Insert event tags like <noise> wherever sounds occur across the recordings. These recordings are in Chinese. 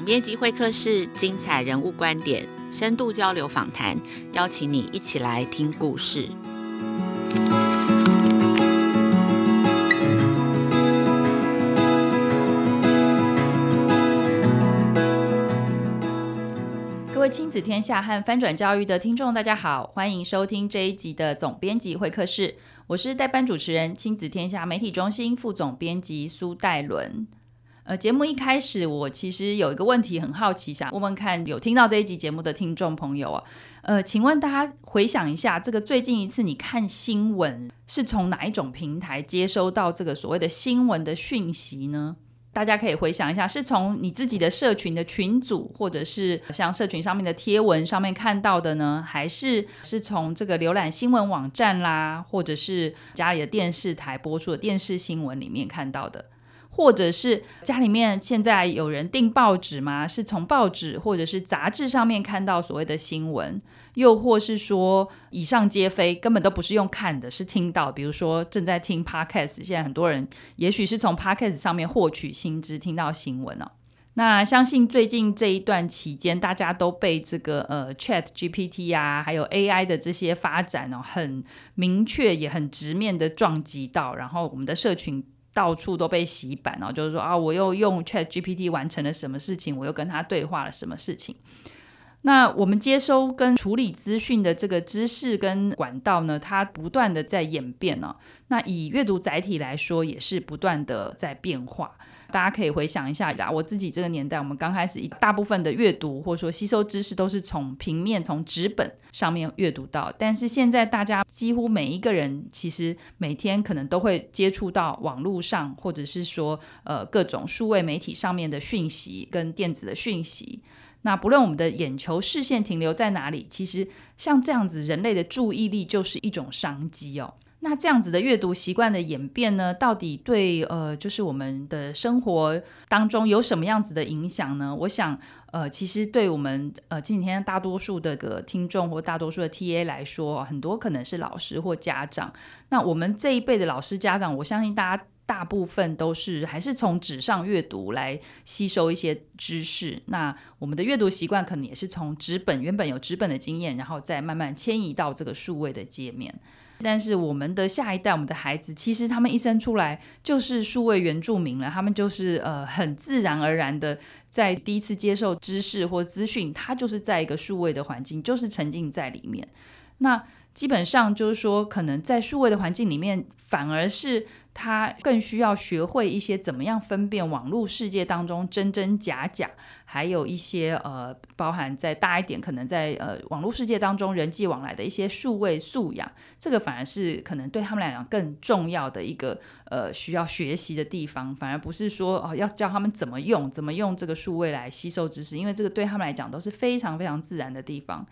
总编辑会客室，精彩人物观点，深度交流访谈，邀请你一起来听故事。各位亲子天下和翻转教育的听众，大家好，欢迎收听这一集的总编辑会客室。我是代班主持人，亲子天下媒体中心副总编辑苏岱伦。呃，节目一开始，我其实有一个问题很好奇，想问问看有听到这一集节目的听众朋友啊，呃，请问大家回想一下，这个最近一次你看新闻是从哪一种平台接收到这个所谓的新闻的讯息呢？大家可以回想一下，是从你自己的社群的群组，或者是像社群上面的贴文上面看到的呢？还是是从这个浏览新闻网站啦，或者是家里的电视台播出的电视新闻里面看到的？或者是家里面现在有人订报纸吗？是从报纸或者是杂志上面看到所谓的新闻，又或是说以上皆非，根本都不是用看的，是听到。比如说正在听 Podcast，现在很多人也许是从 Podcast 上面获取新知，听到新闻哦。那相信最近这一段期间，大家都被这个呃 Chat GPT 啊，还有 AI 的这些发展哦，很明确也很直面的撞击到，然后我们的社群。到处都被洗版哦，就是说啊，我又用 Chat GPT 完成了什么事情，我又跟他对话了什么事情。那我们接收跟处理资讯的这个知识跟管道呢，它不断的在演变哦。那以阅读载体来说，也是不断的在变化。大家可以回想一下啦，我自己这个年代，我们刚开始一大部分的阅读或者说吸收知识都是从平面、从纸本上面阅读到，但是现在大家几乎每一个人其实每天可能都会接触到网络上，或者是说呃各种数位媒体上面的讯息跟电子的讯息。那不论我们的眼球视线停留在哪里，其实像这样子，人类的注意力就是一种商机哦。那这样子的阅读习惯的演变呢，到底对呃，就是我们的生活当中有什么样子的影响呢？我想，呃，其实对我们呃今天大多数的个听众或大多数的 TA 来说，很多可能是老师或家长。那我们这一辈的老师家长，我相信大家大部分都是还是从纸上阅读来吸收一些知识。那我们的阅读习惯可能也是从纸本原本有纸本的经验，然后再慢慢迁移到这个数位的界面。但是我们的下一代，我们的孩子，其实他们一生出来就是数位原住民了。他们就是呃很自然而然的，在第一次接受知识或资讯，他就是在一个数位的环境，就是沉浸在里面。那基本上就是说，可能在数位的环境里面，反而是。他更需要学会一些怎么样分辨网络世界当中真真假假，还有一些呃，包含在大一点，可能在呃网络世界当中人际往来的一些数位素养，这个反而是可能对他们来讲更重要的一个呃需要学习的地方，反而不是说哦、要教他们怎么用，怎么用这个数位来吸收知识，因为这个对他们来讲都是非常非常自然的地方。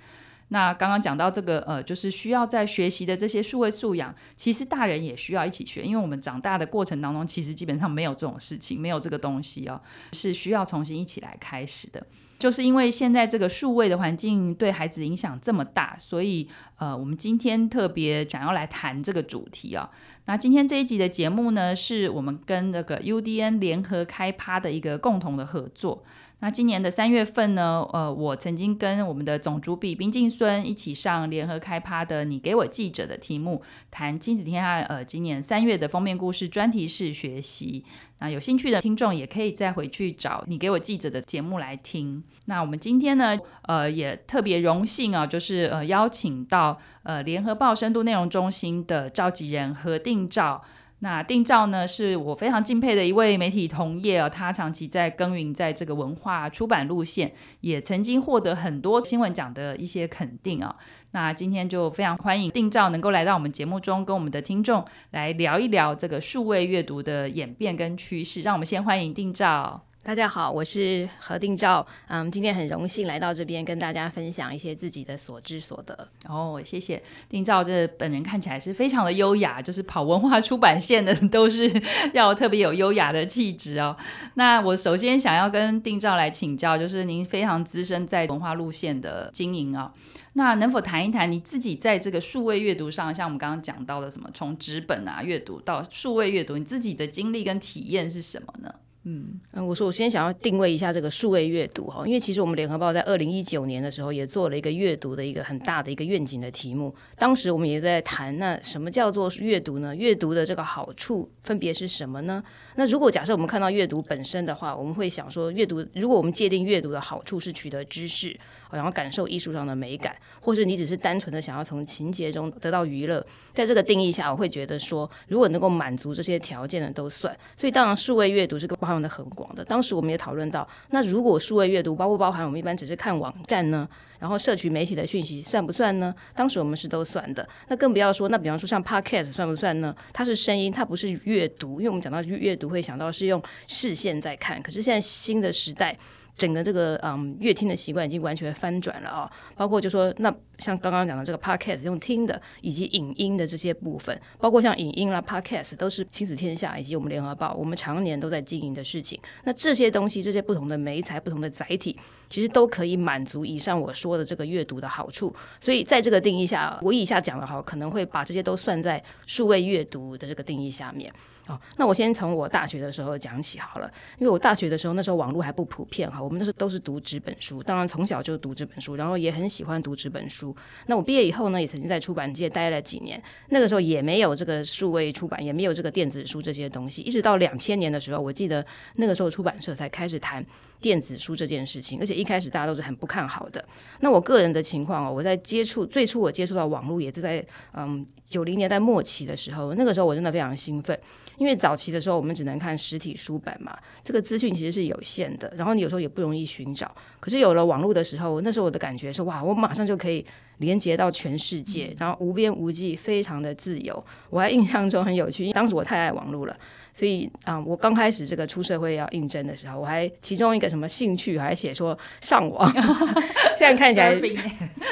那刚刚讲到这个，呃，就是需要在学习的这些数位素养，其实大人也需要一起学，因为我们长大的过程当中，其实基本上没有这种事情，没有这个东西哦，是需要重新一起来开始的。就是因为现在这个数位的环境对孩子影响这么大，所以呃，我们今天特别想要来谈这个主题啊、哦。那今天这一集的节目呢，是我们跟那个 UDN 联合开趴的一个共同的合作。那今年的三月份呢，呃，我曾经跟我们的总主笔冰静孙一起上联合开趴的“你给我记者”的题目，谈亲子天下。呃，今年三月的封面故事专题式学习。那有兴趣的听众也可以再回去找“你给我记者”的节目来听。那我们今天呢，呃，也特别荣幸啊，就是呃邀请到呃联合报深度内容中心的召集人何定照。那定照呢，是我非常敬佩的一位媒体同业哦，他长期在耕耘在这个文化出版路线，也曾经获得很多新闻奖的一些肯定啊、那今天就非常欢迎定照能够来到我们节目中，跟我们的听众来聊一聊这个数位阅读的演变跟趋势。让我们先欢迎定照。大家好，我是何定照。嗯，今天很荣幸来到这边跟大家分享一些自己的所知所得。哦，谢谢定照。这本人看起来是非常的优雅，就是跑文化出版线的都是要特别有优雅的气质哦。<laughs> 那我首先想要跟定照来请教，就是您非常资深在文化路线的经营啊、哦，那能否谈一谈你自己在这个数位阅读上，像我们刚刚讲到的什么，从纸本啊阅读到数位阅读，你自己的经历跟体验是什么呢？嗯，我说我先想要定位一下这个数位阅读哈，因为其实我们联合报在二零一九年的时候也做了一个阅读的一个很大的一个愿景的题目，当时我们也在谈，那什么叫做阅读呢？阅读的这个好处分别是什么呢？那如果假设我们看到阅读本身的话，我们会想说，阅读如果我们界定阅读的好处是取得知识，然后感受艺术上的美感，或是你只是单纯的想要从情节中得到娱乐，在这个定义下，我会觉得说，如果能够满足这些条件的都算。所以当然数位阅读是个包含的很广的。当时我们也讨论到，那如果数位阅读包不包含我们一般只是看网站呢？然后摄取媒体的讯息算不算呢？当时我们是都算的。那更不要说，那比方说像 Podcast 算不算呢？它是声音，它不是阅读。因为我们讲到阅读会想到是用视线在看，可是现在新的时代。整个这个嗯阅听的习惯已经完全翻转了啊、包括就说那像刚刚讲的这个 podcast 用听的，以及影音的这些部分，包括像影音啦 podcast 都是亲子天下以及我们联合报我们常年都在经营的事情。那这些东西，这些不同的媒材、不同的载体，其实都可以满足以上我说的这个阅读的好处。所以在这个定义下，我以下讲的哈，可能会把这些都算在数位阅读的这个定义下面。哦，那我先从我大学的时候讲起好了，因为我大学的时候那时候网络还不普遍哈，我们那时候都是读纸本书，当然从小就读纸本书，然后也很喜欢读纸本书。那我毕业以后呢，也曾经在出版界待了几年，那个时候也没有这个数位出版，也没有这个电子书这些东西，一直到两千年的时候，我记得那个时候出版社才开始谈电子书这件事情，而且一开始大家都是很不看好的。那我个人的情况哦，我在接触最初我接触到网络也是在嗯九零年代末期的时候，那个时候我真的非常兴奋。因为早期的时候，我们只能看实体书本嘛，这个资讯其实是有限的，然后你有时候也不容易寻找。可是有了网络的时候，那时候我的感觉是哇，我马上就可以连接到全世界，然后无边无际，非常的自由。我还印象中很有趣，因为当时我太爱网络了。所以啊、嗯，我刚开始这个出社会要应征的时候，我还其中一个什么兴趣还写说上网。<laughs> 现在看起来，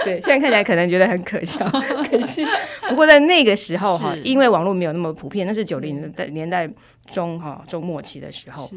对，现在看起来可能觉得很可笑。<laughs> 可是不过在那个时候哈，因为网络没有那么普遍，那是九零年代年代中哈中末期的时候。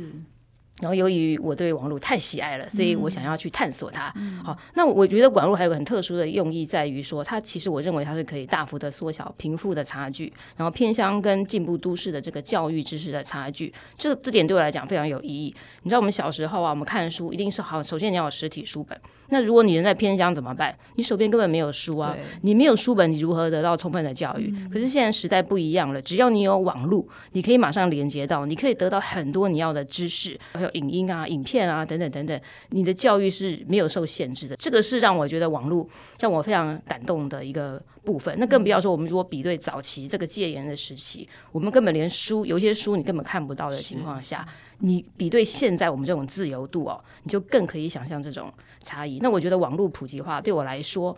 然后由于我对网络太喜爱了，所以我想要去探索它。嗯、好，那我觉得网络还有个很特殊的用意，在于说它其实我认为它是可以大幅的缩小贫富的差距，然后偏乡跟进步都市的这个教育知识的差距。这这点对我来讲非常有意义。你知道我们小时候啊，我们看书一定是好，首先你要有实体书本。那如果你人在偏乡怎么办？你手边根本没有书啊，你没有书本，你如何得到充分的教育？嗯、可是现在时代不一样了，只要你有网络，你可以马上连接到，你可以得到很多你要的知识，还有影音啊、影片啊等等等等，你的教育是没有受限制的。这个是让我觉得网络让我非常感动的一个部分。那更不要说我们如果比对早期这个戒严的时期，我们根本连书，有些书你根本看不到的情况下。你比对现在我们这种自由度哦，你就更可以想象这种差异。那我觉得网络普及化对我来说，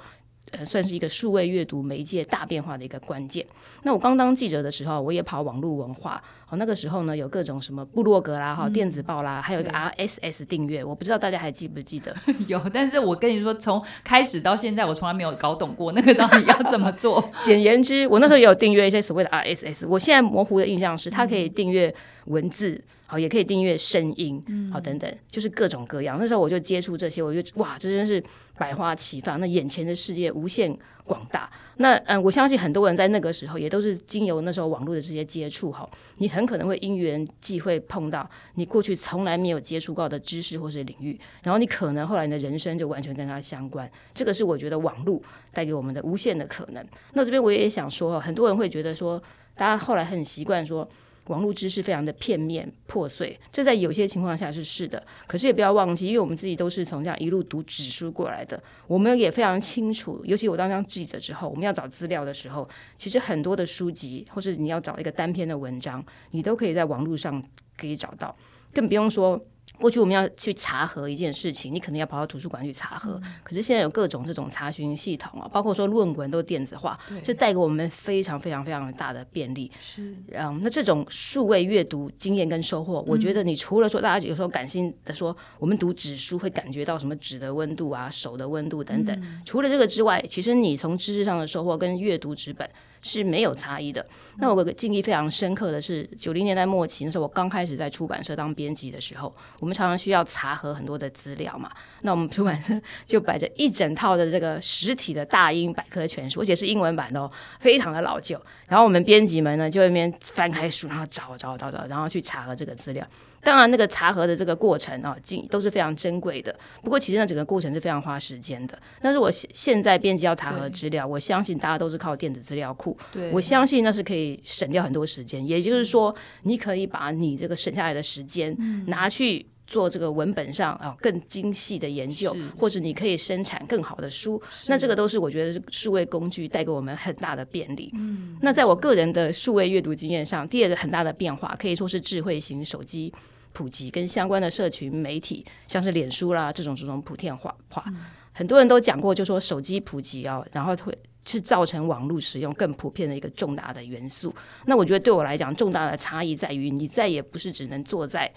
呃，算是一个数位阅读媒介大变化的一个关键。那我刚当记者的时候，我也跑网络文化。哦，那个时候呢，有各种什么部落格啦、哈、嗯、电子报啦，还有一个 RSS 订阅，我不知道大家还记不记得？<laughs> 有，但是我跟你说，从开始到现在，我从来没有搞懂过那个到底要怎么做。<laughs> 简言之，我那时候也有订阅一些所谓的 RSS，我现在模糊的印象是，它可以订阅文字，好，也可以订阅声音，好，等等，就是各种各样。那时候我就接触这些，我就哇，这真是百花齐放，那眼前的世界无限广大。那嗯，我相信很多人在那个时候也都是经由那时候网络的这些接触哈，你很可能会因缘际会碰到你过去从来没有接触过的知识或是领域，然后你可能后来你的人生就完全跟它相关。这个是我觉得网络带给我们的无限的可能。那这边我也想说，很多人会觉得说，大家后来很习惯说。网络知识非常的片面破碎，这在有些情况下是是的。可是也不要忘记，因为我们自己都是从这样一路读纸书过来的，我们也非常清楚。尤其我当上记者之后，我们要找资料的时候，其实很多的书籍，或是你要找一个单篇的文章，你都可以在网络上可以找到，更不用说。过去我们要去查核一件事情，你可能要跑到图书馆去查核。嗯、可是现在有各种这种查询系统啊，包括说论文都电子化，就带给我们非常非常非常大的便利。是，嗯，那这种数位阅读经验跟收获，嗯、我觉得你除了说大家有时候感性的说，我们读纸书会感觉到什么纸的温度啊、手的温度等等，嗯、除了这个之外，其实你从知识上的收获跟阅读纸本。是没有差异的。那我有个记忆非常深刻的是，九零年代末期那时候，我刚开始在出版社当编辑的时候，我们常常需要查核很多的资料嘛。那我们出版社就摆着一整套的这个实体的大英百科全书，而且是英文版的哦，非常的老旧。然后我们编辑们呢，就在那边翻开书，然后找找找找，然后去查核这个资料。当然，那个查核的这个过程啊，都是非常珍贵的。不过，其实那整个过程是非常花时间的。但是我现现在编辑要查核资料，我相信大家都是靠电子资料库。对，我相信那是可以省掉很多时间。也就是说，你可以把你这个省下来的时间拿去做这个文本上啊更精细的研究，或者你可以生产更好的书。那这个都是我觉得是数位工具带给我们很大的便利。嗯，那在我个人的数位阅读经验上，第二个很大的变化可以说是智慧型手机。普及跟相关的社群媒体，像是脸书啦这种这种普遍化化，嗯、很多人都讲过，就说手机普及啊，然后会是造成网络使用更普遍的一个重大的元素。那我觉得对我来讲，重大的差异在于，你再也不是只能坐在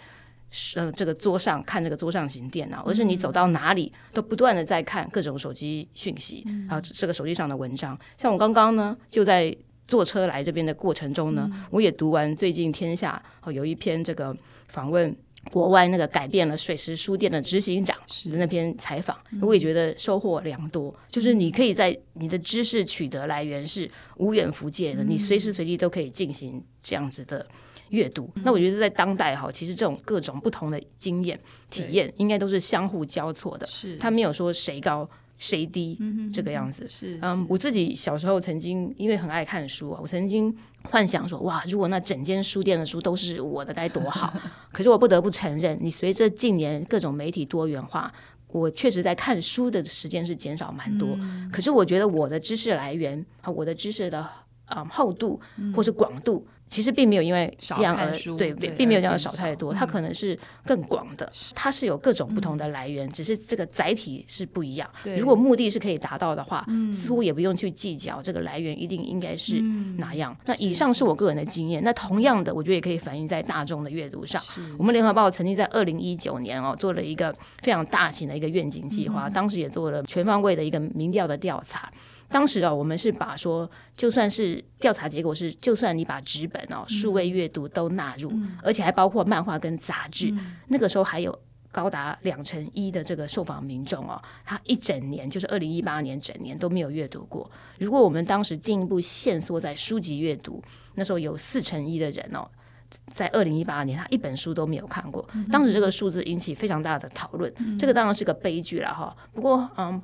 呃这个桌上看这个桌上型电脑，而是你走到哪里都不断的在看各种手机讯息，然后这个手机上的文章。像我刚刚呢，就在坐车来这边的过程中呢，嗯、我也读完最近天下哦有一篇这个。访问国外那个改变了水石书店的执行长的那篇采访，我也觉得收获良多。就是你可以在你的知识取得来源是无远弗届的，你随时随地都可以进行这样子的阅读。那我觉得在当代哈，其实这种各种不同的经验体验，应该都是相互交错的。是，他没有说谁高谁低这个样子。是，嗯，我自己小时候曾经因为很爱看书啊，我曾经。幻想说哇，如果那整间书店的书都是我的，该多好！<laughs> 可是我不得不承认，你随着近年各种媒体多元化，我确实在看书的时间是减少蛮多。嗯、可是我觉得我的知识来源啊，我的知识的啊、嗯、厚度或是广度。其实并没有因为这样而对，并没有这样少太多，它可能是更广的，它是有各种不同的来源，只是这个载体是不一样。如果目的是可以达到的话，似乎也不用去计较这个来源一定应该是哪样。那以上是我个人的经验，那同样的，我觉得也可以反映在大众的阅读上。我们联合报曾经在二零一九年哦做了一个非常大型的一个愿景计划，当时也做了全方位的一个民调的调查。当时啊，我们是把说，就算是调查结果是，就算你把纸本哦、数位阅读都纳入，嗯、而且还包括漫画跟杂志，嗯、那个时候还有高达两成一的这个受访民众哦，他一整年就是二零一八年整年都没有阅读过。如果我们当时进一步限缩在书籍阅读，那时候有四成一的人哦，在二零一八年他一本书都没有看过。当时这个数字引起非常大的讨论，嗯、这个当然是个悲剧了哈。不过嗯。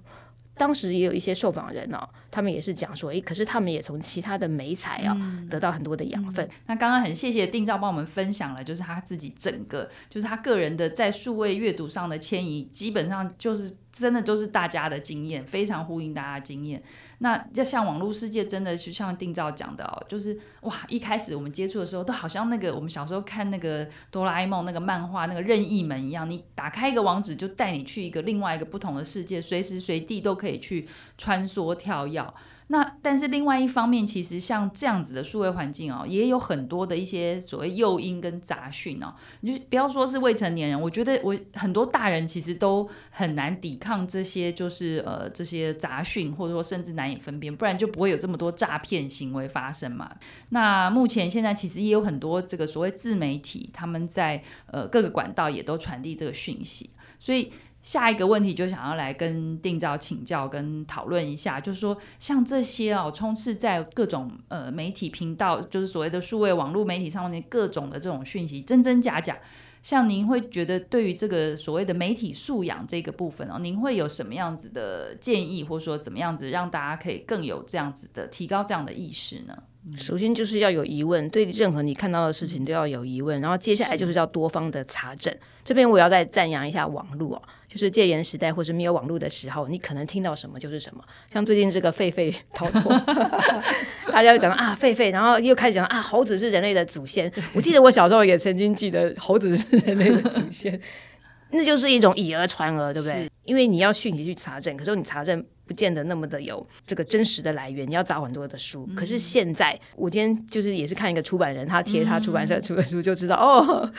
当时也有一些受访人哦，他们也是讲说，诶，可是他们也从其他的媒材啊、得到很多的养分。那刚刚很谢谢定照帮我们分享了，就是他自己整个，就是他个人的在数位阅读上的迁移，基本上就是真的都是大家的经验，非常呼应大家经验。那就像网络世界，真的就像定照讲的哦，就是哇，一开始我们接触的时候，都好像那个我们小时候看那个哆啦 A 梦那个漫画那个任意门一样，你打开一个网址，就带你去一个另外一个不同的世界，随时随地都可以去穿梭跳跃。那但是另外一方面，其实像这样子的数位环境哦，也有很多的一些所谓诱因跟杂讯哦。你就不要说是未成年人，我觉得我很多大人其实都很难抵抗这些，就是呃这些杂讯，或者说甚至难以分辨，不然就不会有这么多诈骗行为发生嘛。那目前现在其实也有很多这个所谓自媒体，他们在呃各个管道也都传递这个讯息，所以。下一个问题就想要来跟定照请教跟讨论一下，就是说像这些哦，充斥在各种呃媒体频道，就是所谓的数位网络媒体上面各种的这种讯息，真真假假。像您会觉得对于这个所谓的媒体素养这个部分哦，您会有什么样子的建议，或者说怎么样子让大家可以更有这样子的提高这样的意识呢？首先就是要有疑问，对任何你看到的事情都要有疑问，然后接下来就是要多方的查证。这边我要再赞扬一下网络哦，就是戒严时代或者没有网络的时候，你可能听到什么就是什么。像最近这个狒狒逃脱，大家又讲啊狒狒，然后又开始讲啊猴子是人类的祖先。我记得我小时候也曾经记得猴子是人类的祖先，那就是一种以讹传讹，对不对？因为你要讯息去查证，可是你查证。不见得那么的有这个真实的来源，你要找很多的书。嗯、可是现在，我今天就是也是看一个出版人，他贴他出版社出的书，就知道、嗯、哦，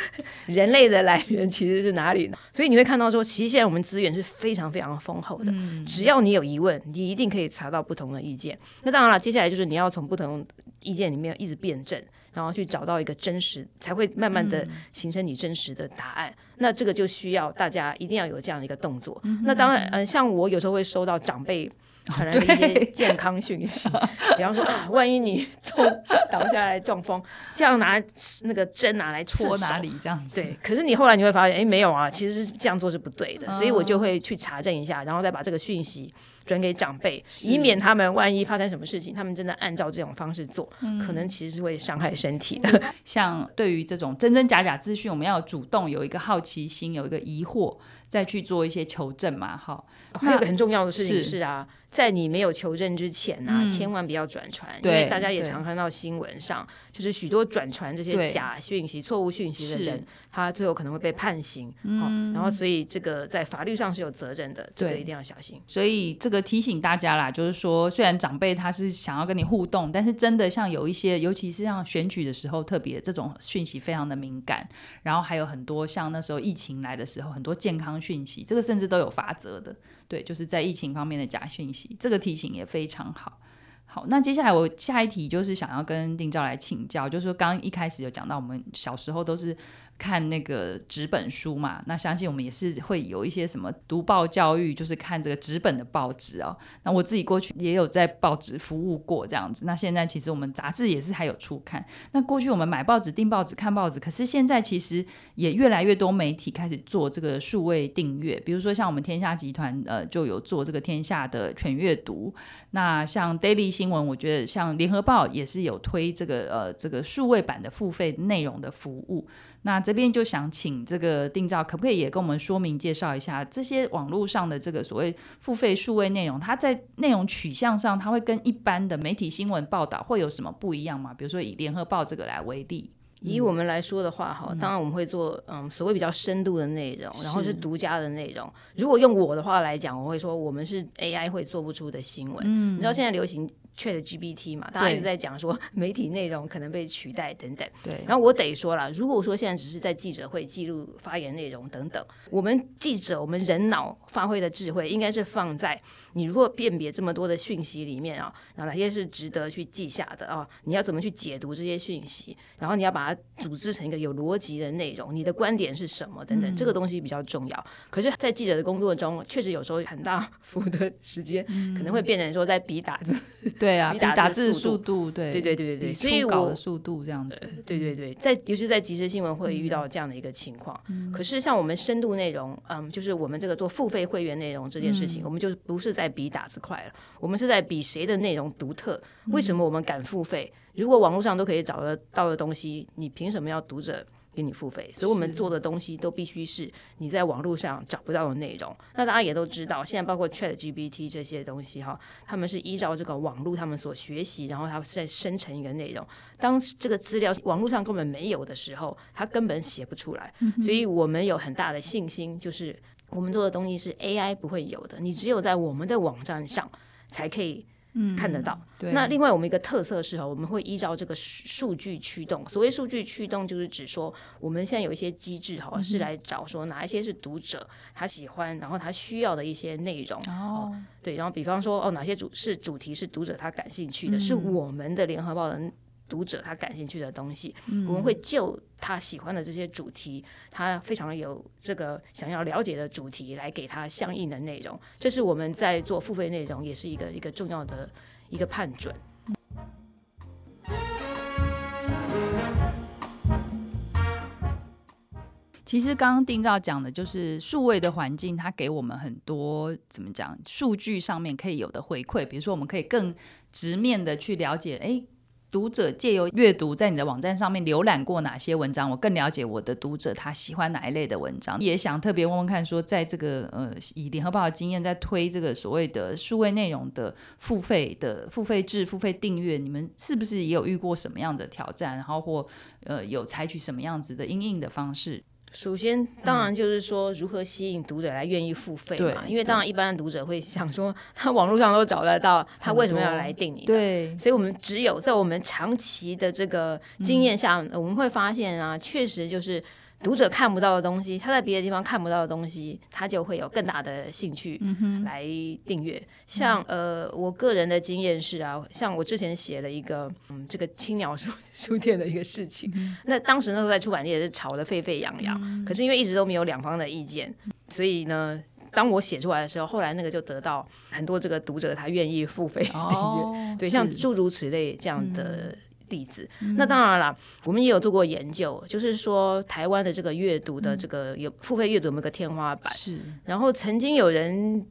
人类的来源其实是哪里呢？<laughs> 所以你会看到说，其实现在我们资源是非常非常丰厚的。嗯、只要你有疑问，你一定可以查到不同的意见。那当然了，接下来就是你要从不同意见里面一直辩证。然后去找到一个真实，才会慢慢的形成你真实的答案。嗯、那这个就需要大家一定要有这样的一个动作。嗯、那当然，嗯，像我有时候会收到长辈。传来的一些健康讯息，<laughs> 比方说啊，万一你中倒下来中风，这样拿那个针拿来戳哪里这样子？对，可是你后来你会发现，哎，没有啊，其实是这样做是不对的，所以我就会去查证一下，然后再把这个讯息转给长辈，以免他们万一发生什么事情，他们真的按照这种方式做，可能其实是会伤害身体的。像对于这种真真假假资讯，我们要主动有一个好奇心，有一个疑惑，再去做一些求证嘛。好，还有个很重要的事情是啊。在你没有求证之前呢、啊，嗯、千万不要转传，因为大家也常看到新闻上，就是许多转传这些假讯息、错误讯息的人，他最后可能会被判刑。嗯，然后所以这个在法律上是有责任的，这个一定要小心。所以这个提醒大家啦，就是说，虽然长辈他是想要跟你互动，但是真的像有一些，尤其是像选举的时候，特别这种讯息非常的敏感。然后还有很多像那时候疫情来的时候，很多健康讯息，这个甚至都有法则的。对，就是在疫情方面的假讯息，这个提醒也非常好。好，那接下来我下一题就是想要跟丁照来请教，就是说刚一开始有讲到，我们小时候都是。看那个纸本书嘛，那相信我们也是会有一些什么读报教育，就是看这个纸本的报纸哦。那我自己过去也有在报纸服务过这样子。那现在其实我们杂志也是还有出刊。那过去我们买报纸、订报纸、看报纸，可是现在其实也越来越多媒体开始做这个数位订阅，比如说像我们天下集团呃就有做这个天下的全阅读。那像 Daily 新闻，我觉得像联合报也是有推这个呃这个数位版的付费内容的服务。那这边就想请这个定照，可不可以也跟我们说明介绍一下这些网络上的这个所谓付费数位内容，它在内容取向上，它会跟一般的媒体新闻报道会有什么不一样吗？比如说以联合报这个来为例，以我们来说的话，哈，当然我们会做嗯所谓比较深度的内容，然后是独家的内容。如果用我的话来讲，我会说我们是 AI 会做不出的新闻。嗯，你知道现在流行。ChatGPT 嘛，大家一直在讲说 <laughs> 媒体内容可能被取代等等。对，然后我得说了，如果说现在只是在记者会记录发言内容等等，我们记者我们人脑发挥的智慧，应该是放在你如果辨别这么多的讯息里面啊，然后哪些是值得去记下的啊？你要怎么去解读这些讯息？然后你要把它组织成一个有逻辑的内容，你的观点是什么等等，这个东西比较重要。可是，在记者的工作中，确实有时候很大幅的时间可能会变成说在比打字。对啊，比打字速度，对对对对对，所以稿的速度这样子，对对对，在尤其在即时新闻会遇到这样的一个情况。可是像我们深度内容，嗯，就是我们这个做付费会员内容这件事情，我们就不是在比打字快了，我们是在比谁的内容独特。为什么我们敢付费？如果网络上都可以找得到的东西，你凭什么要读者？给你付费，所以我们做的东西都必须是你在网络上找不到的内容。那大家也都知道，现在包括 ChatGPT 这些东西哈，他们是依照这个网络他们所学习，然后他再生成一个内容。当这个资料网络上根本没有的时候，他根本写不出来。所以我们有很大的信心，就是我们做的东西是 AI 不会有的，你只有在我们的网站上才可以。嗯，看得到。对。那另外，我们一个特色是哈，我们会依照这个数据驱动。所谓数据驱动，就是指说我们现在有一些机制哈，是来找说哪一些是读者他喜欢，然后他需要的一些内容。哦。对，然后比方说哦，哪些主是主题是读者他感兴趣的，是我们的联合报的。读者他感兴趣的东西，嗯、我们会就他喜欢的这些主题，他非常有这个想要了解的主题来给他相应的内容。这是我们在做付费内容也是一个一个重要的一个判准。其实刚刚丁照讲的就是数位的环境，它给我们很多怎么讲数据上面可以有的回馈，比如说我们可以更直面的去了解，哎。读者借由阅读，在你的网站上面浏览过哪些文章？我更了解我的读者他喜欢哪一类的文章。也想特别问问看，说在这个呃，以联合报的经验，在推这个所谓的数位内容的付费的付费制、付费订阅，你们是不是也有遇过什么样的挑战？然后或呃，有采取什么样子的应应的方式？首先，当然就是说，如何吸引读者来愿意付费嘛？因为当然，一般的读者会想说，他网络上都找得到，他为什么要来订你？对，所以我们只有在我们长期的这个经验下，我们会发现啊，确实就是。读者看不到的东西，他在别的地方看不到的东西，他就会有更大的兴趣来订阅。嗯、像呃，我个人的经验是啊，像我之前写了一个嗯，这个青鸟书书店的一个事情，嗯、那当时那时候在出版界也是吵得沸沸扬扬，嗯、可是因为一直都没有两方的意见，所以呢。当我写出来的时候，后来那个就得到很多这个读者他愿意付费订阅，哦、对，像诸如此类这样的例子。嗯、那当然了，我们也有做过研究，就是说台湾的这个阅读的这个有付费阅读有没有个天花板？是，然后曾经有人。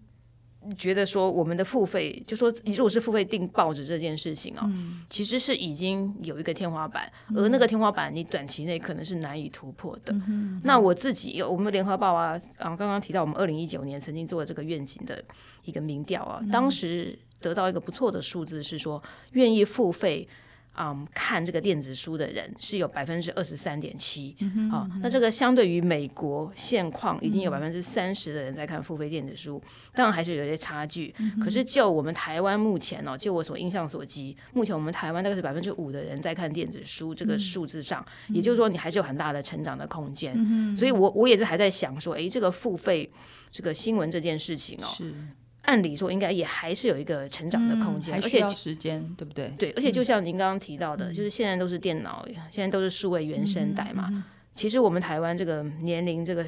觉得说我们的付费，就说你如果是付费订报纸这件事情哦，嗯、其实是已经有一个天花板，嗯、而那个天花板你短期内可能是难以突破的。嗯嗯、那我自己，我们联合报啊，啊，刚刚提到我们二零一九年曾经做了这个愿景的一个民调啊，嗯、当时得到一个不错的数字是说，愿意付费。嗯，看这个电子书的人是有百分之二十三点七，啊，那这个相对于美国现况，已经有百分之三十的人在看付费电子书，嗯、当然还是有些差距。嗯、可是就我们台湾目前哦，就我所印象所及，目前我们台湾大概是百分之五的人在看电子书，这个数字上，嗯、也就是说你还是有很大的成长的空间。嗯、所以我我也是还在想说，哎，这个付费这个新闻这件事情哦。是按理说应该也还是有一个成长的空间，嗯、而且时间对不对？对，而且就像您刚刚提到的，嗯、就是现在都是电脑，现在都是数位原生代嘛。嗯嗯、其实我们台湾这个年龄这个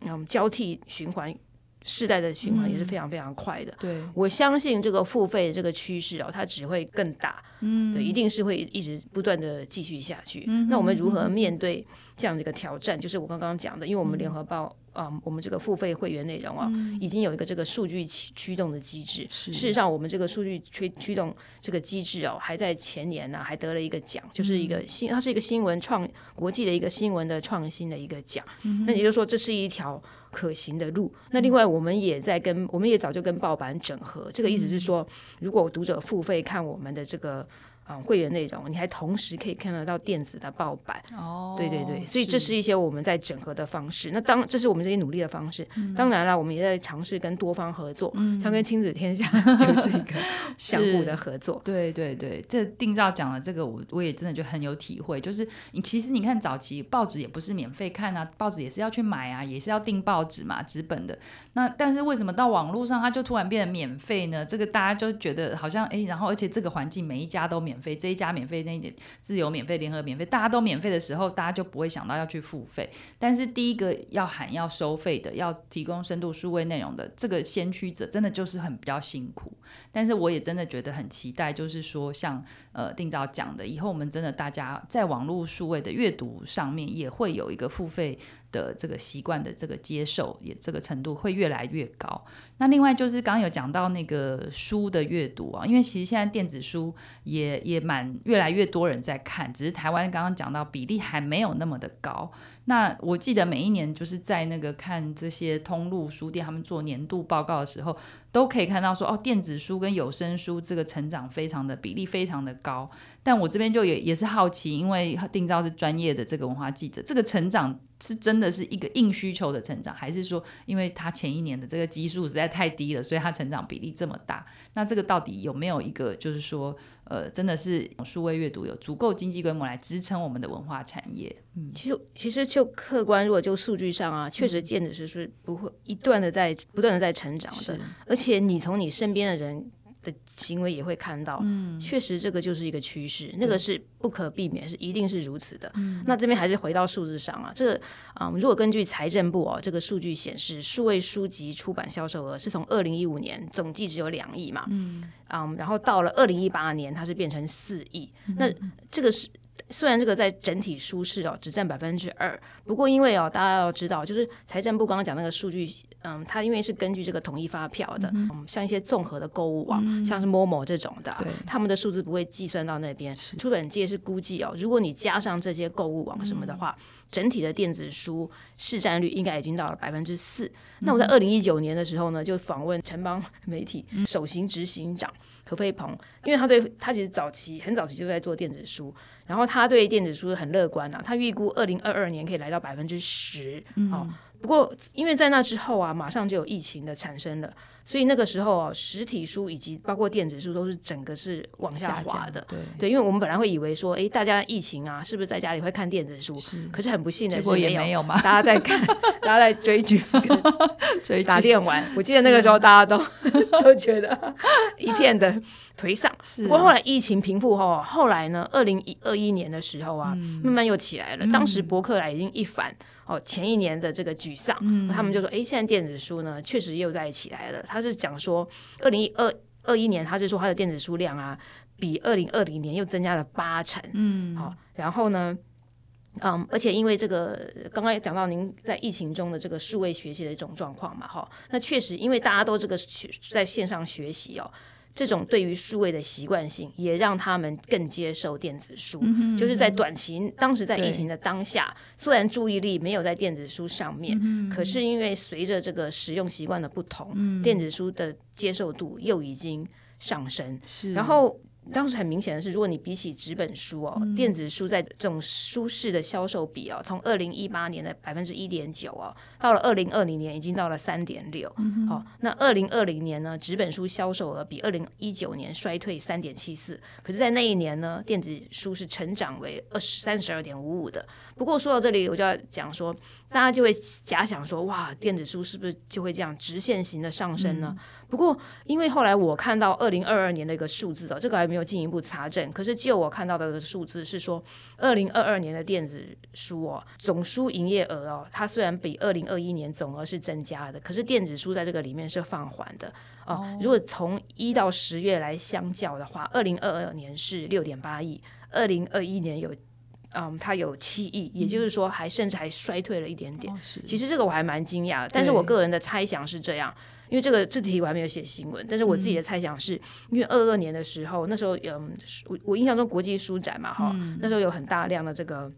嗯交替循环。世代的循环也是非常非常快的。对，我相信这个付费这个趋势哦，它只会更大。嗯，对，一定是会一直不断的继续下去。嗯，那我们如何面对这样的一个挑战？就是我刚刚讲的，因为我们联合报啊，我们这个付费会员内容啊，已经有一个这个数据驱驱动的机制。事实上，我们这个数据驱驱动这个机制哦，还在前年呢，还得了一个奖，就是一个新，它是一个新闻创国际的一个新闻的创新的一个奖。那也就是说，这是一条。可行的路。那另外，我们也在跟，我们也早就跟报版整合。这个意思是说，如果读者付费看我们的这个。嗯，会员内容，你还同时可以看得到电子的报版哦，对对对，所以这是一些我们在整合的方式。那当这是我们这些努力的方式，嗯、当然了，我们也在尝试跟多方合作，嗯、像跟亲子天下 <laughs> 就是一个 <laughs> 相互的合作。对对对，这定照讲了这个，我我也真的就很有体会。就是你其实你看早期报纸也不是免费看啊，报纸也是要去买啊，也是要订报纸嘛，纸本的。那但是为什么到网络上它就突然变得免费呢？这个大家就觉得好像哎，然后而且这个环境每一家都免。费这一家免费，那一点自由免费，联合免费，大家都免费的时候，大家就不会想到要去付费。但是第一个要喊要收费的，要提供深度数位内容的这个先驱者，真的就是很比较辛苦。但是我也真的觉得很期待，就是说像呃定照讲的，以后我们真的大家在网络数位的阅读上面，也会有一个付费的这个习惯的这个接受，也这个程度会越来越高。那另外就是刚刚有讲到那个书的阅读啊，因为其实现在电子书也也蛮越来越多人在看，只是台湾刚刚讲到比例还没有那么的高。那我记得每一年就是在那个看这些通路书店他们做年度报告的时候，都可以看到说哦，电子书跟有声书这个成长非常的比例非常的高。但我这边就也也是好奇，因为定照是专业的这个文化记者，这个成长。是真的是一个硬需求的成长，还是说，因为他前一年的这个基数实在太低了，所以他成长比例这么大？那这个到底有没有一个，就是说，呃，真的是数位阅读有足够经济规模来支撑我们的文化产业？嗯，其实其实就客观，如果就数据上啊，确实电子书是不会一段的在不断的在成长的，是而且你从你身边的人。的行为也会看到，嗯，确实这个就是一个趋势，那个是不可避免，是一定是如此的。嗯，那这边还是回到数字上啊，这个啊、嗯，如果根据财政部哦，这个数据显示，数位书籍出版销售额是从二零一五年总计只有两亿嘛，嗯，啊、嗯，然后到了二零一八年，它是变成四亿，嗯、那这个是。虽然这个在整体舒适哦只占百分之二，不过因为哦大家要知道，就是财政部刚刚讲那个数据，嗯，它因为是根据这个统一发票的，嗯，嗯，像一些综合的购物网，嗯、像是 Momo 这种的，对，他们的数字不会计算到那边。是。出版界是估计哦，如果你加上这些购物网什么的话，嗯、整体的电子书市占率应该已经到了百分之四。嗯、那我在二零一九年的时候呢，就访问城邦媒体首席执行长何飞鹏，因为他对他其实早期很早期就在做电子书。然后他对电子书很乐观啊，他预估二零二二年可以来到百分之十。哦，不过因为在那之后啊，马上就有疫情的产生了。所以那个时候啊，实体书以及包括电子书都是整个是往下滑的。对对，因为我们本来会以为说，哎，大家疫情啊，是不是在家里会看电子书？是。可是很不幸的是，结果也没有嘛。大家在看，<laughs> 大家在追剧、<laughs> 追打电玩。我记得那个时候大家都 <laughs> 都觉得一片的颓丧。是。不过后来疫情平复后，后来呢，二零一二一年的时候啊，慢慢又起来了。当时博客来已经一反。哦前一年的这个沮丧，嗯、他们就说，哎，现在电子书呢确实又在起来了。他是讲说，二零二二一年，他是说他的电子书量啊，比二零二零年又增加了八成，嗯，好、哦，然后呢，嗯，而且因为这个刚刚也讲到您在疫情中的这个数位学习的一种状况嘛，哈、哦，那确实因为大家都这个学在线上学习哦。这种对于数位的习惯性，也让他们更接受电子书。就是在短期，当时在疫情的当下，对虽然注意力没有在电子书上面，可是因为随着这个使用习惯的不同，嗯、电子书的接受度又已经上升。是，然后。当时很明显的是，如果你比起纸本书哦，嗯、电子书在这种舒适的销售比哦，从二零一八年的百分之一点九哦，到了二零二零年已经到了三点六。好，那二零二零年呢，纸本书销售额比二零一九年衰退三点七四，可是，在那一年呢，电子书是成长为二十三十二点五五的。不过说到这里，我就要讲说，大家就会假想说，哇，电子书是不是就会这样直线型的上升呢？嗯、不过，因为后来我看到二零二二年的一个数字哦，这个还没有进一步查证。可是就我看到的数字是说，二零二二年的电子书哦，总书营业额哦，它虽然比二零二一年总额是增加的，可是电子书在这个里面是放缓的哦。哦，如果从一到十月来相较的话，二零二二年是六点八亿，二零二一年有。嗯，它有七亿，也就是说还甚至还衰退了一点点。哦、其实这个我还蛮惊讶的，但是我个人的猜想是这样，因为这个这题我还没有写新闻，但是我自己的猜想是、嗯、因为二二年的时候，那时候嗯，我我印象中国际书展嘛哈，嗯、那时候有很大量的这个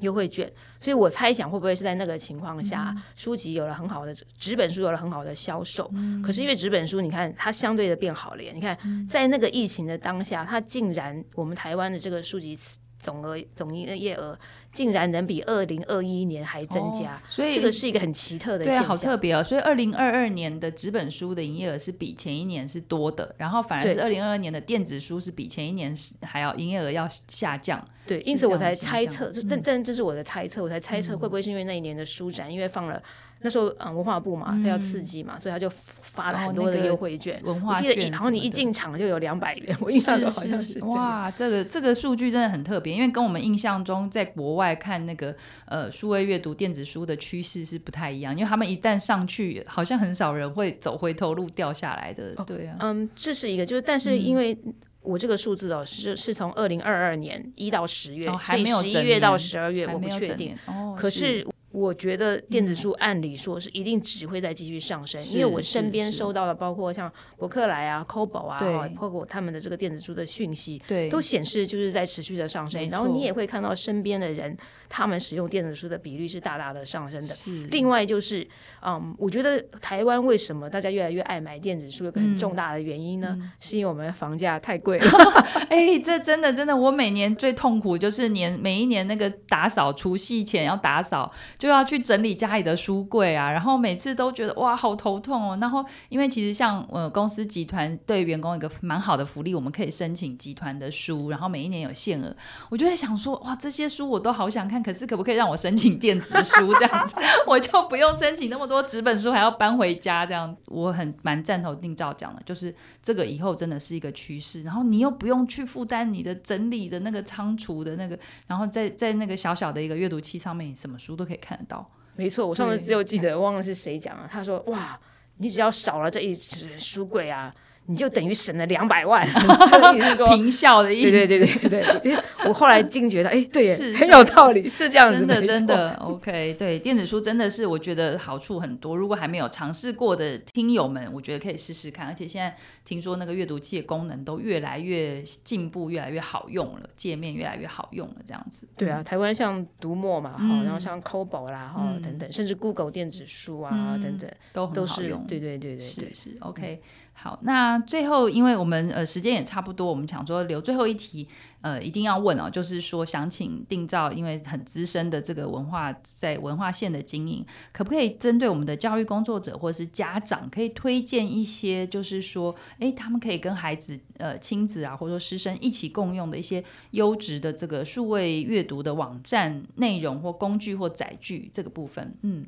优惠券，所以我猜想会不会是在那个情况下，嗯、书籍有了很好的纸本书有了很好的销售，嗯、可是因为纸本书你看它相对的变好了耶，你看在那个疫情的当下，它竟然我们台湾的这个书籍。总额总营业额竟然能比二零二一年还增加，哦、所以这个是一个很奇特的现象，对、啊，好特别哦。所以二零二二年的纸本书的营业额是比前一年是多的，然后反而是二零二二年的电子书是比前一年还要营业额要下降。对，因此我才猜测，这但但这是我的猜测，我才猜测会不会是因为那一年的书展，嗯、因为放了。那时候，嗯，文化部嘛，他要刺激嘛，嗯、所以他就发了很多的优惠券。文化券，我记得，然后你一进场就有两百元，我印象中好像是这样。哇，这个这个数据真的很特别，因为跟我们印象中在国外看那个呃数位阅读电子书的趋势是不太一样，因为他们一旦上去，好像很少人会走回头路掉下来的。哦、对啊，嗯，这是一个，就是但是因为我这个数字哦，是是从二零二二年一到十月，哦、还没有十一月到十二月，我不确定。哦，可是。我觉得电子书按理说是一定只会再继续上升，嗯、因为我身边收到的包括像博客来啊、c o b o 啊，对包括他们的这个电子书的讯息，对都显示就是在持续的上升。然后你也会看到身边的人，他们使用电子书的比率是大大的上升的。另外就是，嗯，我觉得台湾为什么大家越来越爱买电子书，有个很重大的原因呢？嗯、是因为我们的房价太贵了。<laughs> <laughs> 哎、欸，这真的真的，我每年最痛苦就是年每一年那个打扫除夕前要打扫。就要去整理家里的书柜啊，然后每次都觉得哇，好头痛哦。然后因为其实像呃公司集团对员工一个蛮好的福利，我们可以申请集团的书，然后每一年有限额。我就在想说，哇，这些书我都好想看，可是可不可以让我申请电子书这样子，<laughs> 我就不用申请那么多纸本书，还要搬回家这样。我很蛮赞同定照讲的，就是这个以后真的是一个趋势。然后你又不用去负担你的整理的那个仓储的那个，然后在在那个小小的一个阅读器上面，什么书都可以看。到，没错，我上次只有记得忘了是谁讲了，他说：“哇，你只要少了这一只书柜啊。”你就等于省了两百万，<laughs> 平效的意思。对对对对对，我后来惊觉到，哎，对，很有道理，是这样子，真的真的。OK，对，电子书真的是我觉得好处很多。如果还没有尝试过的听友们，我觉得可以试试看。而且现在听说那个阅读器的功能都越来越进步，越来越好用了，界面越来越好用了，这样子。对啊，台湾像读墨嘛，哈，然后像 Kobo 啦，哈，等等，甚至 Google 电子书啊，等等，都很好用。对对对对对，是 OK。好，那最后，因为我们呃时间也差不多，我们想说留最后一题，呃，一定要问哦，就是说想请定照，因为很资深的这个文化在文化线的经营，可不可以针对我们的教育工作者或者是家长，可以推荐一些，就是说，诶，他们可以跟孩子呃亲子啊，或者说师生一起共用的一些优质的这个数位阅读的网站内容或工具或载具这个部分，嗯。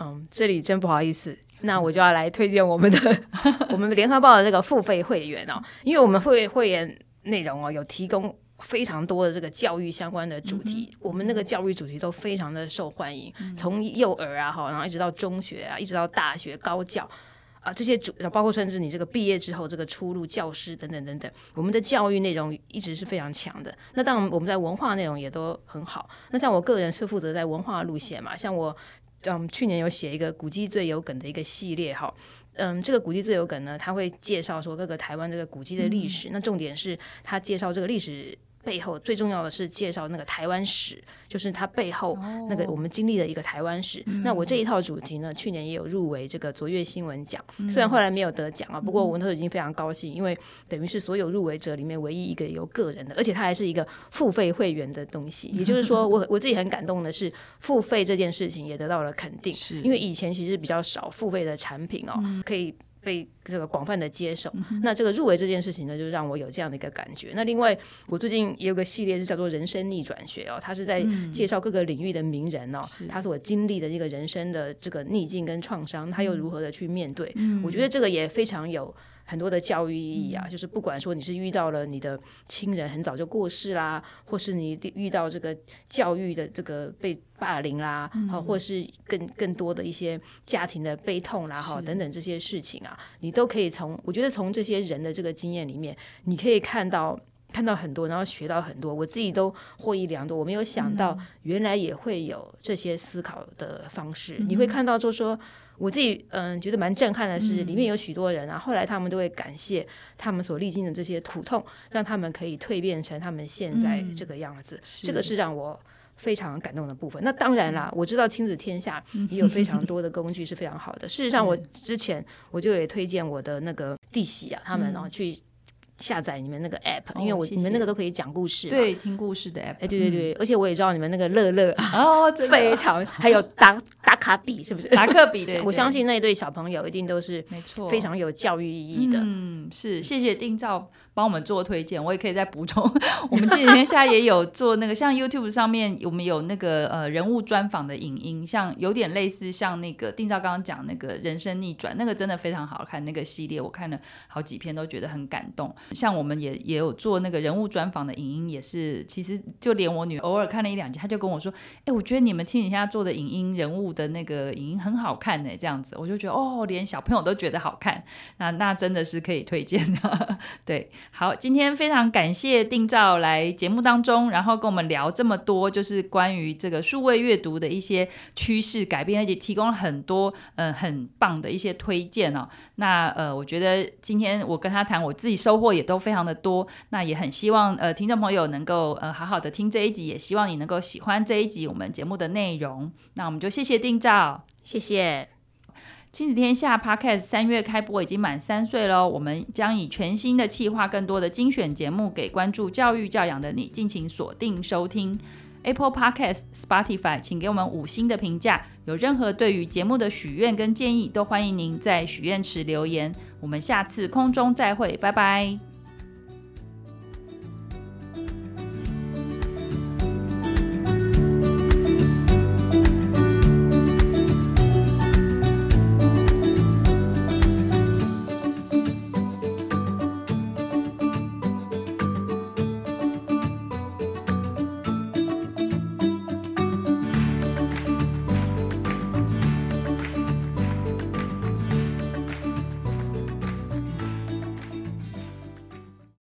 嗯，这里真不好意思，那我就要来推荐我们的 <laughs> 我们联合报的这个付费会员哦，因为我们会会员内容哦有提供非常多的这个教育相关的主题，嗯、我们那个教育主题都非常的受欢迎，嗯、从幼儿啊哈，然后一直到中学啊，一直到大学高教啊，这些主包括甚至你这个毕业之后这个出路教师等等等等，我们的教育内容一直是非常强的。那当然我们在文化内容也都很好。那像我个人是负责在文化路线嘛，像我嗯去年有写一个古迹最有梗的一个系列哈。嗯，这个古迹最有梗呢，他会介绍说各个台湾这个古迹的历史。嗯、那重点是他介绍这个历史。背后最重要的是介绍那个台湾史，就是它背后那个我们经历的一个台湾史。哦、那我这一套主题呢，去年也有入围这个卓越新闻奖，嗯、虽然后来没有得奖啊，不过我那时候已经非常高兴，因为等于是所有入围者里面唯一一个有个人的，而且它还是一个付费会员的东西。<laughs> 也就是说我，我我自己很感动的是，付费这件事情也得到了肯定，是因为以前其实比较少付费的产品哦，嗯、可以。被这个广泛的接受，嗯、那这个入围这件事情呢，就让我有这样的一个感觉。那另外，我最近也有个系列是叫做“人生逆转学”哦，它是在介绍各个领域的名人哦，嗯、他所经历的一个人生的这个逆境跟创伤，他又如何的去面对？嗯、我觉得这个也非常有。很多的教育意义啊，就是不管说你是遇到了你的亲人很早就过世啦，或是你遇到这个教育的这个被霸凌啦，嗯、或是更更多的一些家庭的悲痛啦，哈等等这些事情啊，你都可以从我觉得从这些人的这个经验里面，你可以看到看到很多，然后学到很多，我自己都获益良多。我没有想到原来也会有这些思考的方式，嗯、你会看到就是说。我自己嗯觉得蛮震撼的是，里面有许多人啊，后来他们都会感谢他们所历经的这些苦痛，让他们可以蜕变成他们现在这个样子。这个是让我非常感动的部分。那当然啦，我知道亲子天下也有非常多的工具是非常好的。事实上，我 <laughs> 之前我就也推荐我的那个弟媳啊，他们然后去。下载你们那个 app，因为我你们那个都可以讲故事，对，听故事的 app。哎，对对对，而且我也知道你们那个乐乐哦，非常还有打打 <laughs> 卡笔是不是？达克比的，<laughs> 我相信那一对小朋友一定都是没错，非常有教育意义的。嗯，是，谢谢定照。帮我们做推荐，我也可以再补充。<laughs> 我们这几天下也有做那个，像 YouTube 上面我们有那个呃人物专访的影音，像有点类似像那个定照刚刚讲那个人生逆转，那个真的非常好看。那个系列我看了好几篇，都觉得很感动。像我们也也有做那个人物专访的影音，也是其实就连我女儿偶尔看了一两集，她就跟我说：“哎，我觉得你们亲子天下做的影音人物的那个影音很好看呢。”这样子，我就觉得哦，连小朋友都觉得好看，那那真的是可以推荐的。<laughs> 对。好，今天非常感谢定照来节目当中，然后跟我们聊这么多，就是关于这个数位阅读的一些趋势改变，而且提供了很多嗯很棒的一些推荐哦。那呃，我觉得今天我跟他谈，我自己收获也都非常的多。那也很希望呃听众朋友能够呃好好的听这一集，也希望你能够喜欢这一集我们节目的内容。那我们就谢谢定照，谢谢。亲子天下 Podcast 三月开播已经满三岁喽，我们将以全新的企划，更多的精选节目给关注教育教养的你，敬请锁定收听 Apple Podcast、Spotify，请给我们五星的评价。有任何对于节目的许愿跟建议，都欢迎您在许愿池留言。我们下次空中再会，拜拜。